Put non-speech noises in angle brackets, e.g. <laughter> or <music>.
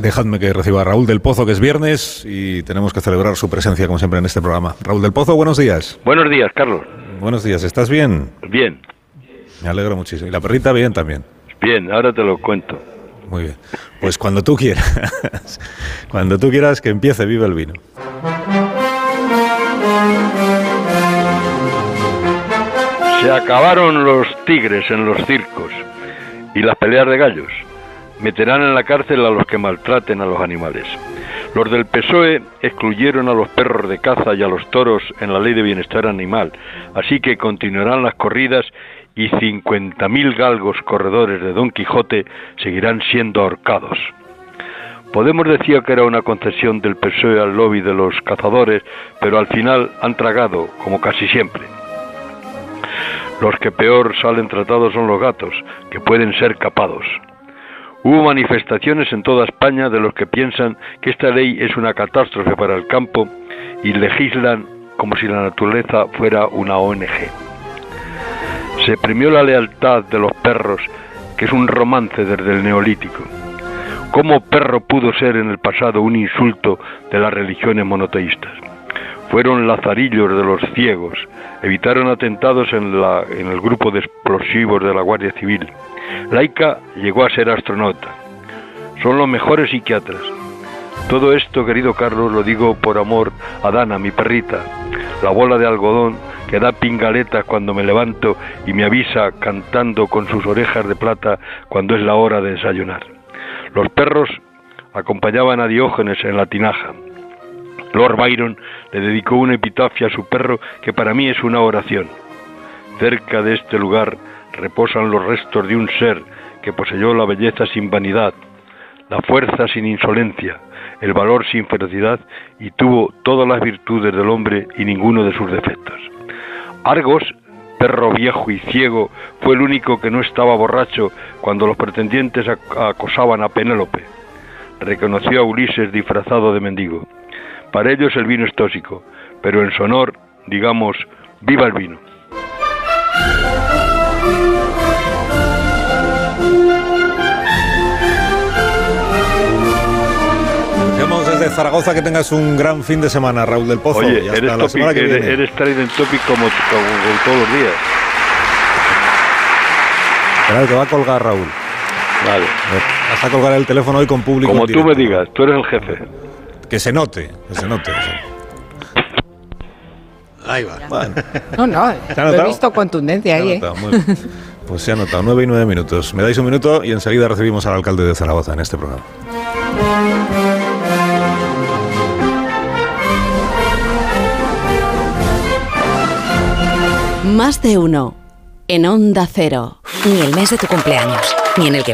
Dejadme que reciba a Raúl del Pozo, que es viernes y tenemos que celebrar su presencia, como siempre, en este programa. Raúl del Pozo, buenos días. Buenos días, Carlos. Buenos días, ¿estás bien? Bien. Me alegro muchísimo. Y la perrita bien también. Bien, ahora te lo cuento. Muy bien. Pues cuando tú quieras, <laughs> cuando tú quieras que empiece, vive el vino. Se acabaron los tigres en los circos y las peleas de gallos meterán en la cárcel a los que maltraten a los animales. Los del PSOE excluyeron a los perros de caza y a los toros en la ley de bienestar animal, así que continuarán las corridas y 50.000 galgos corredores de Don Quijote seguirán siendo ahorcados. Podemos decir que era una concesión del PSOE al lobby de los cazadores, pero al final han tragado, como casi siempre. Los que peor salen tratados son los gatos, que pueden ser capados. Hubo manifestaciones en toda España de los que piensan que esta ley es una catástrofe para el campo y legislan como si la naturaleza fuera una ONG. Se premió la lealtad de los perros, que es un romance desde el neolítico. ¿Cómo perro pudo ser en el pasado un insulto de las religiones monoteístas? Fueron lazarillos de los ciegos, evitaron atentados en, el grupo de explosivos de la Guardia Civil, Laika llegó a ser astronauta. Son los mejores psiquiatras. Todo esto, querido Carlos, lo digo por amor a Dana, mi perrita, la bola de algodón que da pingaletas cuando me levanto y me avisa cantando con sus orejas de plata cuando es la hora de desayunar. Los perros acompañaban a Diógenes en la tinaja. Lord Byron le dedicó una epitafia a su perro que para mí es una oración. Cerca de este lugar reposan los restos de un ser que poseyó la belleza sin vanidad, la fuerza sin insolencia, el valor sin ferocidad y tuvo todas las virtudes del hombre y ninguno de sus defectos. Argos, perro viejo y ciego, fue el único que no estaba borracho cuando los pretendientes acosaban a Penélope. Reconoció a Ulises disfrazado de mendigo. Para ellos el vino es tóxico, pero en su honor, digamos, viva el vino. de Zaragoza que tengas un gran fin de semana, Raúl del Pozo. Oye, eres, la topic, que eres, eres trading topic como, todos los días. Espera, te va a colgar, Raúl. Vale. Vas a colgar el teléfono hoy con público. Como tú me digas, tú eres el jefe. Que se note, que se note. Ahí va. Bueno. No, no, he visto contundencia ahí. ¿eh? <laughs> Pues se ha notado, nueve y nueve minutos. Me dais un minuto y enseguida recibimos al alcalde de Zaragoza en este programa. Más de uno. En Onda Cero. Ni el mes de tu cumpleaños, ni en el que